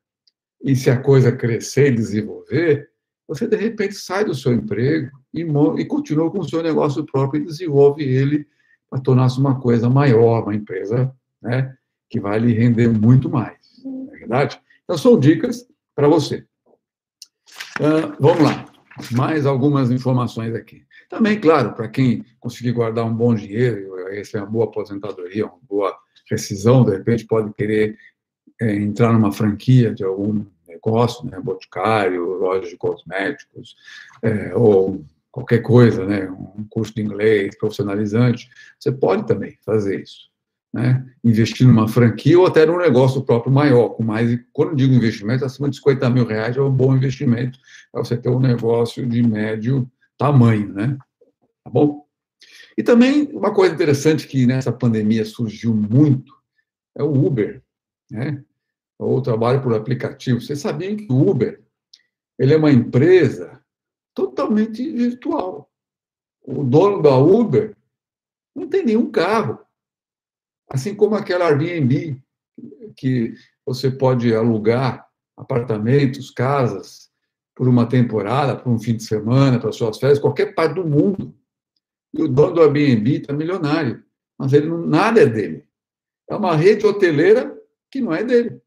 e se a coisa crescer e desenvolver, você de repente sai do seu emprego e, e continua com o seu negócio próprio e desenvolve ele para tornar-se uma coisa maior, uma empresa né, que vai lhe render muito mais, não é verdade? Então, são dicas para você. Uh, vamos lá, mais algumas informações aqui. Também, claro, para quem conseguir guardar um bom dinheiro, essa é uma boa aposentadoria, uma boa precisão, de repente pode querer é, entrar numa franquia de algum negócio, né, boticário, loja de cosméticos, é, ou qualquer coisa, né, um curso de inglês profissionalizante, você pode também fazer isso. Né, investir numa franquia ou até num negócio próprio maior, com mais, quando digo investimento, acima de 50 mil reais é um bom investimento para você ter um negócio de médio tamanho, né? Tá bom? E também uma coisa interessante que nessa pandemia surgiu muito é o Uber, né? Ou trabalho por aplicativo. Vocês sabiam que o Uber ele é uma empresa totalmente virtual. O dono da Uber não tem nenhum carro. Assim como aquela Airbnb, que você pode alugar apartamentos, casas, por uma temporada, por um fim de semana, para suas férias, qualquer parte do mundo. E o dono do Airbnb está milionário, mas ele não, nada é dele. É uma rede hoteleira que não é dele.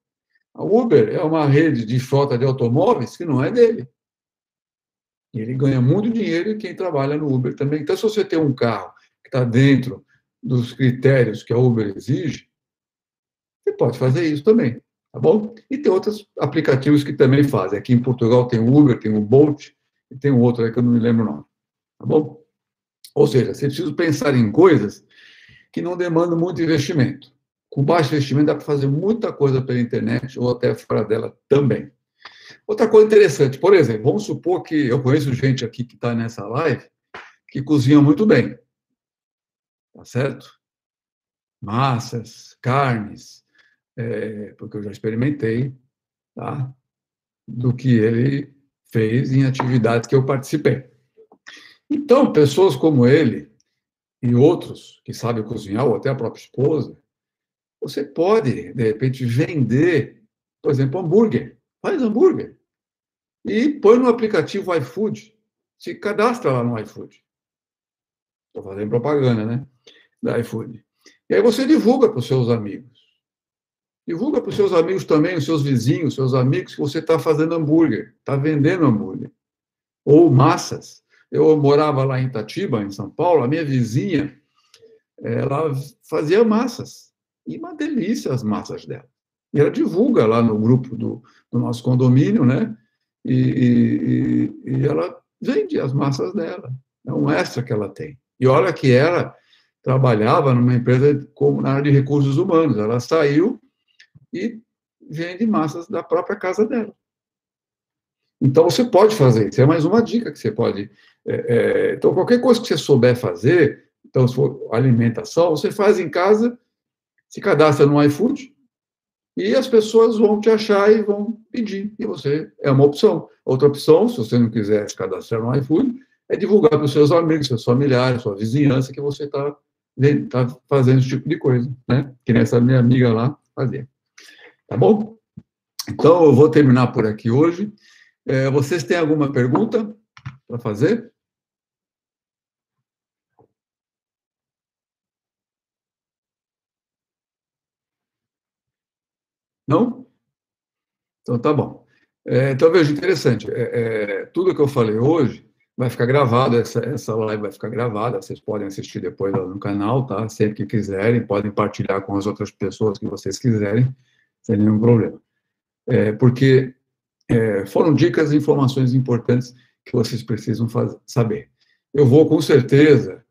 A Uber é uma rede de frota de automóveis que não é dele. E ele ganha muito dinheiro e quem trabalha no Uber também. Então, se você tem um carro que está dentro dos critérios que a Uber exige, você pode fazer isso também, tá bom? E tem outros aplicativos que também fazem. Aqui em Portugal tem o Uber, tem o Bolt, e tem um outro aí que eu não me lembro o nome, tá bom? Ou seja, você precisa pensar em coisas que não demandam muito investimento. Com baixo investimento dá para fazer muita coisa pela internet ou até fora dela também. Outra coisa interessante, por exemplo, vamos supor que eu conheço gente aqui que está nessa live que cozinha muito bem tá certo? Massas, carnes, é, porque eu já experimentei, tá? Do que ele fez em atividades que eu participei. Então, pessoas como ele e outros que sabem cozinhar, ou até a própria esposa, você pode, de repente, vender, por exemplo, hambúrguer. Faz hambúrguer. E põe no aplicativo iFood. Se cadastra lá no iFood. Estou fazendo propaganda, né? Da iFood. E aí você divulga para os seus amigos. Divulga para os seus amigos também, os seus vizinhos, os seus amigos, que você está fazendo hambúrguer, está vendendo hambúrguer. Ou massas. Eu morava lá em Itatiba, em São Paulo, a minha vizinha, ela fazia massas. E uma delícia as massas dela. E ela divulga lá no grupo do, do nosso condomínio, né? E, e, e, ela vende as massas dela. É um extra que ela tem. E olha que ela trabalhava numa empresa como na área de recursos humanos. Ela saiu e vende massas da própria casa dela. Então, você pode fazer isso. É mais uma dica que você pode. É, é, então, qualquer coisa que você souber fazer, então, se for alimentação, você faz em casa, se cadastra no iFood, e as pessoas vão te achar e vão pedir. E você é uma opção. Outra opção, se você não quiser se cadastrar no iFood, é divulgar para os seus amigos, seus familiares, sua vizinhança, que você está tá fazendo esse tipo de coisa, né? Que nessa minha amiga lá fazia. Tá bom? Então, eu vou terminar por aqui hoje. É, vocês têm alguma pergunta para fazer? Não? Então, tá bom. É, então, veja, interessante. É, é, tudo que eu falei hoje vai ficar gravado, essa, essa live vai ficar gravada, vocês podem assistir depois lá no canal, tá? Sempre que quiserem, podem partilhar com as outras pessoas que vocês quiserem, sem nenhum problema. É, porque é, foram dicas e informações importantes que vocês precisam fazer, saber. Eu vou, com certeza,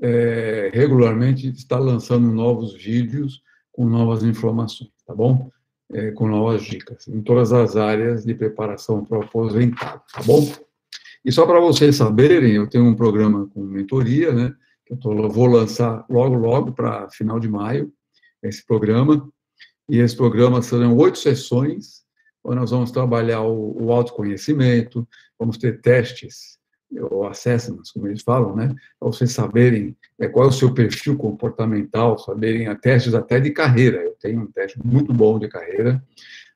é, regularmente estar lançando novos vídeos com novas informações, tá bom? É, com novas dicas, em todas as áreas de preparação para o aposentado, tá bom? E só para vocês saberem, eu tenho um programa com mentoria, né? Que eu tô, vou lançar logo, logo, para final de maio, esse programa. E esse programa serão oito sessões, onde nós vamos trabalhar o, o autoconhecimento, vamos ter testes, ou assessments, como eles falam, né? Para vocês saberem é, qual é o seu perfil comportamental, saberem a testes até de carreira. Eu tenho um teste muito bom de carreira.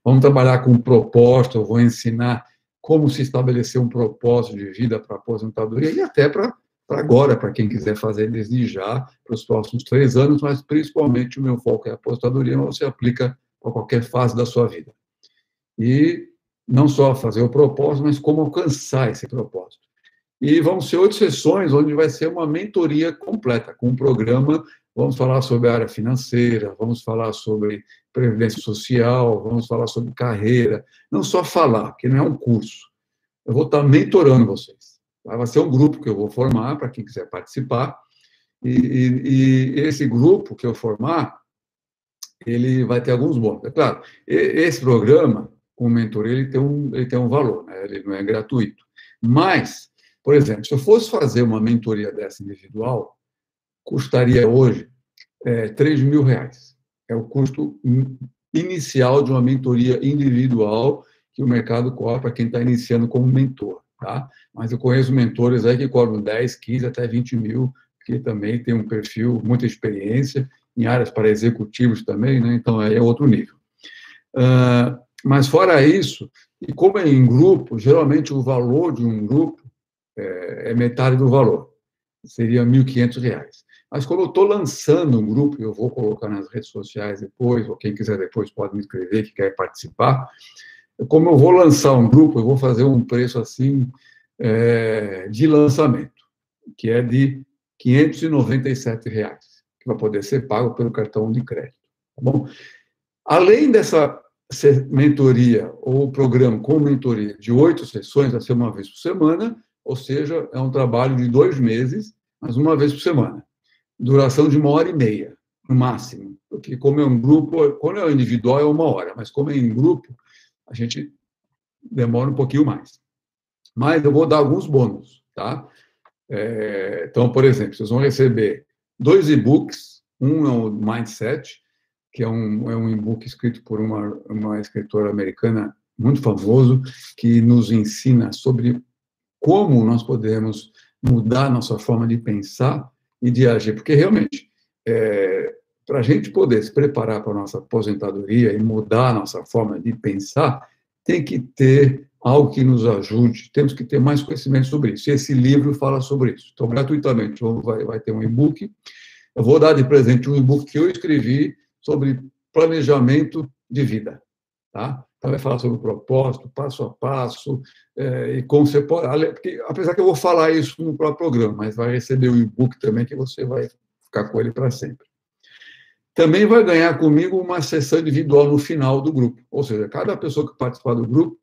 Vamos trabalhar com propósito, eu vou ensinar como se estabelecer um propósito de vida para a aposentadoria e até para agora, para quem quiser fazer desde já, para os próximos três anos, mas principalmente o meu foco é a aposentadoria, mas você aplica para qualquer fase da sua vida. E não só fazer o propósito, mas como alcançar esse propósito. E vão ser oito sessões onde vai ser uma mentoria completa, com um programa vamos falar sobre a área financeira, vamos falar sobre previdência social, vamos falar sobre carreira. Não só falar, que não é um curso. Eu vou estar mentorando vocês. Vai ser um grupo que eu vou formar para quem quiser participar. E, e, e, esse grupo que eu formar, ele vai ter alguns bônus. É claro, esse programa, com mentoria, ele tem um, ele tem um valor, né? ele não é gratuito. Mas, por exemplo, se eu fosse fazer uma mentoria dessa individual, custaria hoje é, 3 mil reais. É o custo inicial de uma mentoria individual que o mercado cobra para quem está iniciando como mentor, tá? Mas eu conheço mentores aí que cobram 10, 15, até 20 mil, que também tem um perfil, muita experiência, em áreas para executivos também, né? Então, aí é outro nível. Uh, mas, fora isso, e como é em grupo, geralmente o valor de um grupo é, é metade do valor, seria R$ 1.500. Mas como eu estou lançando um grupo, eu vou colocar nas redes sociais depois, ou quem quiser depois pode me escrever que quer participar, como eu vou lançar um grupo, eu vou fazer um preço assim é, de lançamento, que é de 597 reais, que vai poder ser pago pelo cartão de crédito. Tá bom? Além dessa mentoria ou programa com mentoria de oito sessões, vai ser uma vez por semana, ou seja, é um trabalho de dois meses, mas uma vez por semana. Duração de uma hora e meia, no máximo. Porque, como é um grupo, quando é individual é uma hora, mas como é em grupo, a gente demora um pouquinho mais. Mas eu vou dar alguns bônus, tá? É, então, por exemplo, vocês vão receber dois e-books, um é o Mindset, que é um, é um e-book escrito por uma, uma escritora americana muito famoso, que nos ensina sobre como nós podemos mudar nossa forma de pensar e de agir, porque realmente, é, para a gente poder se preparar para a nossa aposentadoria e mudar a nossa forma de pensar, tem que ter algo que nos ajude, temos que ter mais conhecimento sobre isso. E esse livro fala sobre isso. Então, gratuitamente, vai, vai ter um e-book. Eu vou dar de presente um e-book que eu escrevi sobre planejamento de vida. Tá? Então, vai falar sobre o propósito, passo a passo, é, e como você pode. Porque, apesar que eu vou falar isso no próprio programa, mas vai receber o e-book também, que você vai ficar com ele para sempre. Também vai ganhar comigo uma sessão individual no final do grupo. Ou seja, cada pessoa que participar do grupo,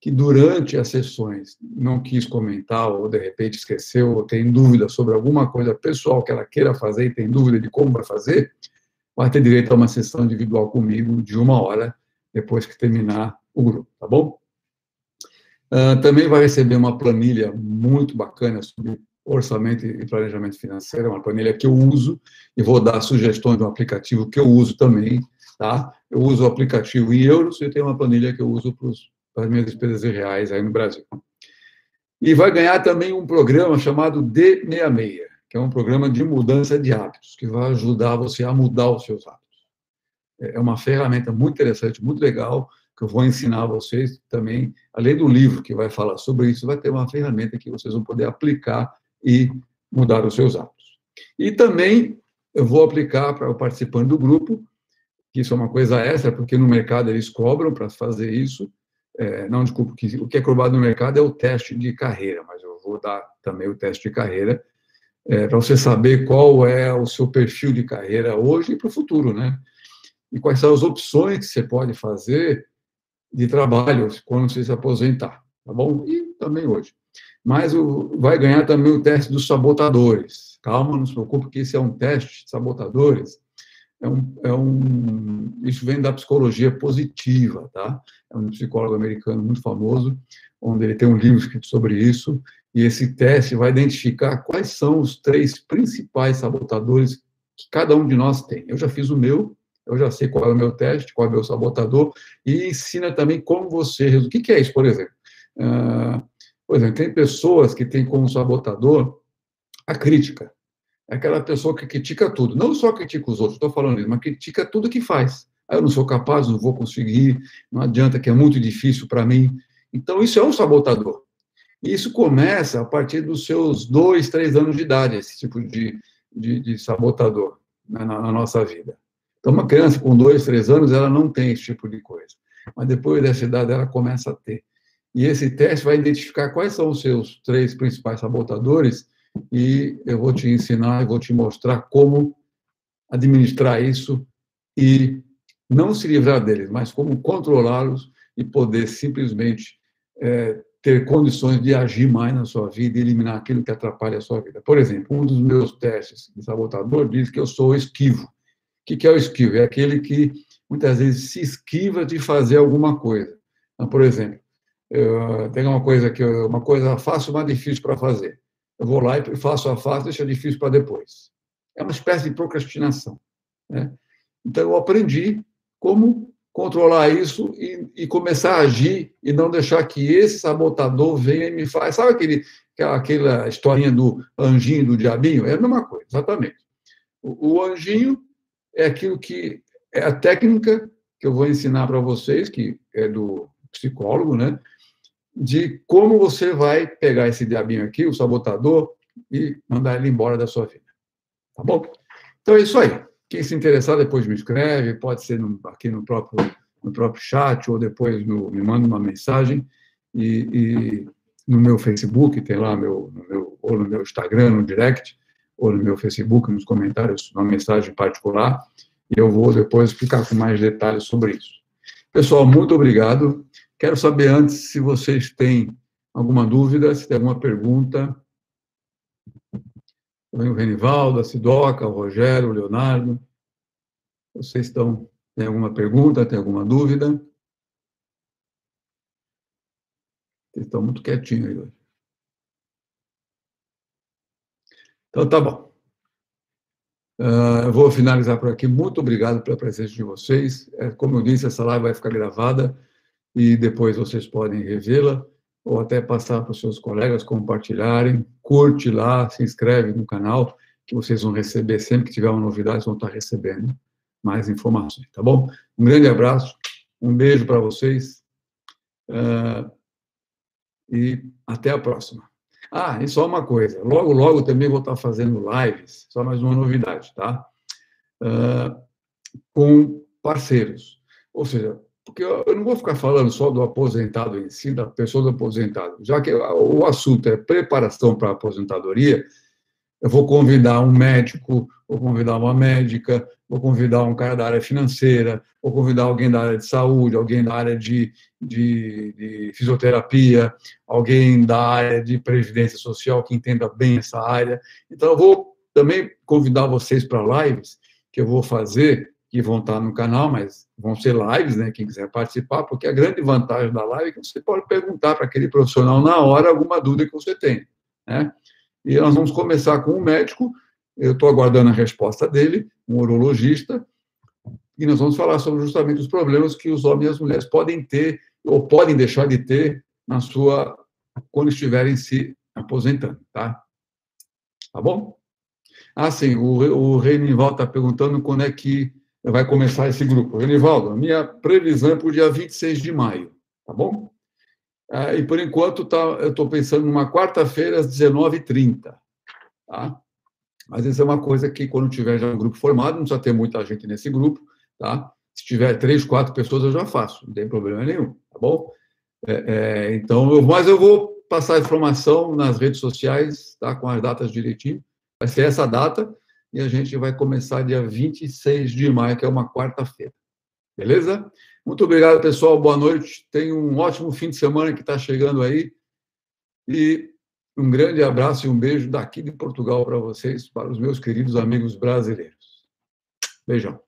que durante as sessões não quis comentar, ou de repente esqueceu, ou tem dúvida sobre alguma coisa pessoal que ela queira fazer e tem dúvida de como vai fazer, vai ter direito a uma sessão individual comigo de uma hora depois que terminar o grupo, tá bom? Uh, também vai receber uma planilha muito bacana sobre orçamento e planejamento financeiro, é uma planilha que eu uso e vou dar sugestões de um aplicativo que eu uso também, tá? Eu uso o aplicativo em euros e tenho uma planilha que eu uso para as minhas despesas reais aí no Brasil. E vai ganhar também um programa chamado D66, que é um programa de mudança de hábitos, que vai ajudar você a mudar os seus hábitos. É uma ferramenta muito interessante, muito legal, que eu vou ensinar a vocês também, além do livro que vai falar sobre isso, vai ter uma ferramenta que vocês vão poder aplicar e mudar os seus hábitos. E também eu vou aplicar para o participante do grupo, que isso é uma coisa extra, porque no mercado eles cobram para fazer isso. É, não, desculpa, que, o que é cobrado no mercado é o teste de carreira, mas eu vou dar também o teste de carreira, é, para você saber qual é o seu perfil de carreira hoje e para o futuro, né? E quais são as opções que você pode fazer de trabalho quando você se aposentar, tá bom? E também hoje mas o, vai ganhar também o teste dos sabotadores. Calma, não se preocupe, que esse é um teste de sabotadores. É um, é um, isso vem da psicologia positiva, tá? É um psicólogo americano muito famoso, onde ele tem um livro escrito sobre isso, e esse teste vai identificar quais são os três principais sabotadores que cada um de nós tem. Eu já fiz o meu, eu já sei qual é o meu teste, qual é o meu sabotador, e ensina também como você... O que é isso, por exemplo? Uh, por exemplo, tem pessoas que têm como sabotador a crítica. É aquela pessoa que critica tudo. Não só critica os outros, estou falando isso, mas critica tudo que faz. Ah, eu não sou capaz, não vou conseguir, não adianta, que é muito difícil para mim. Então, isso é um sabotador. E isso começa a partir dos seus dois, três anos de idade, esse tipo de, de, de sabotador né, na, na, nossa vida. Então, uma criança com dois, três anos, ela não tem esse tipo de coisa. Mas depois dessa idade, ela começa a ter. E esse teste vai identificar quais são os seus três principais sabotadores e eu vou te ensinar, eu vou te mostrar como administrar isso e não se livrar deles, mas como controlá-los e poder simplesmente é, ter condições de agir mais na sua vida e eliminar aquilo que atrapalha a sua vida. Por exemplo, um dos meus testes de sabotador diz que eu sou esquivo. O que é o esquivo? É aquele que muitas vezes se esquiva de fazer alguma coisa. Então, por exemplo, tenho uma coisa que eu, uma coisa fácil, mas difícil para fazer. Eu vou lá e faço a fácil, deixo difícil para depois. É uma espécie de procrastinação. Né? Então, eu aprendi como controlar isso e, e, começar a agir e não deixar que esse sabotador venha e me faça. Sabe aquele, aquela historinha do anjinho do diabinho? É a mesma coisa, exatamente. O, o anjinho é aquilo que é a técnica que eu vou ensinar para vocês, que é do psicólogo, né? De como você vai pegar esse diabinho aqui, o sabotador, e mandar ele embora da sua vida. Tá bom? Então é isso aí. Quem se interessar, depois me escreve, pode ser no, aqui no próprio, no próprio chat, ou depois no, me manda uma mensagem. E, e, no meu Facebook, tem lá, meu, no meu, ou no meu Instagram, no direct, ou no meu Facebook, nos comentários, uma mensagem particular, e eu vou depois explicar com mais detalhes sobre isso. Pessoal, muito obrigado. Quero saber antes se vocês têm alguma dúvida, se tem alguma pergunta. Também o Renivaldo, a Sidoca, o Rogério, o Leonardo. Vocês estão, tem alguma pergunta, tem alguma dúvida? Vocês estão muito quietinhos aí hoje. Então, tá bom. Uh, vou finalizar por aqui. Muito obrigado pela presença de vocês. É, como eu disse, essa live vai ficar gravada e depois vocês podem revê-la ou até passar para os seus colegas compartilharem. Curte lá, se inscreve no canal, que vocês vão receber sempre que tiver uma novidade, vão estar recebendo mais informações, tá bom? Um grande abraço, um beijo para vocês uh, e até a próxima. Ah, e só uma coisa, logo, logo também vou estar fazendo lives, só mais uma novidade, tá? Uh, com parceiros. Ou seja, porque eu não vou ficar falando só do aposentado em si, da pessoa do aposentado, já que o assunto é preparação para a aposentadoria, eu vou convidar um médico, vou convidar uma médica, vou convidar um cara da área financeira, vou convidar alguém da área de saúde, alguém da área de, de, de fisioterapia, alguém da área de previdência social que entenda bem essa área. Então, eu vou também convidar vocês para lives que eu vou fazer, que vão estar no canal, mas vão ser lives, né? Quem quiser participar, porque a grande vantagem da live é que você pode perguntar para aquele profissional na hora alguma dúvida que você tem, né? E nós vamos começar com um médico, eu estou aguardando a resposta dele, um urologista, e nós vamos falar sobre justamente os problemas que os homens e as mulheres podem ter ou podem deixar de ter na sua quando estiverem se aposentando, tá? Tá bom? Ah, sim, o, o está perguntando quando é que vai começar esse grupo. Renivaldo, a minha previsão é para o dia 26 de maio, tá bom? Ah, e por enquanto tá, eu estou pensando numa quarta-feira às 19h30, tá? Mas isso é uma coisa que, quando tiver já um grupo formado, não precisa ter muita gente nesse grupo, tá? Se tiver três, quatro pessoas, eu já faço, não tem problema nenhum, tá bom? É, é, então, eu, mas eu vou passar a informação nas redes sociais, tá? Com as datas direitinho. Vai ser essa data e a gente vai começar dia 26 de maio, que é uma quarta-feira. Beleza? Muito obrigado, pessoal. Boa noite. Tenha um ótimo fim de semana que está chegando aí. E um grande abraço e um beijo daqui de Portugal para vocês, para os meus queridos amigos brasileiros. Beijão.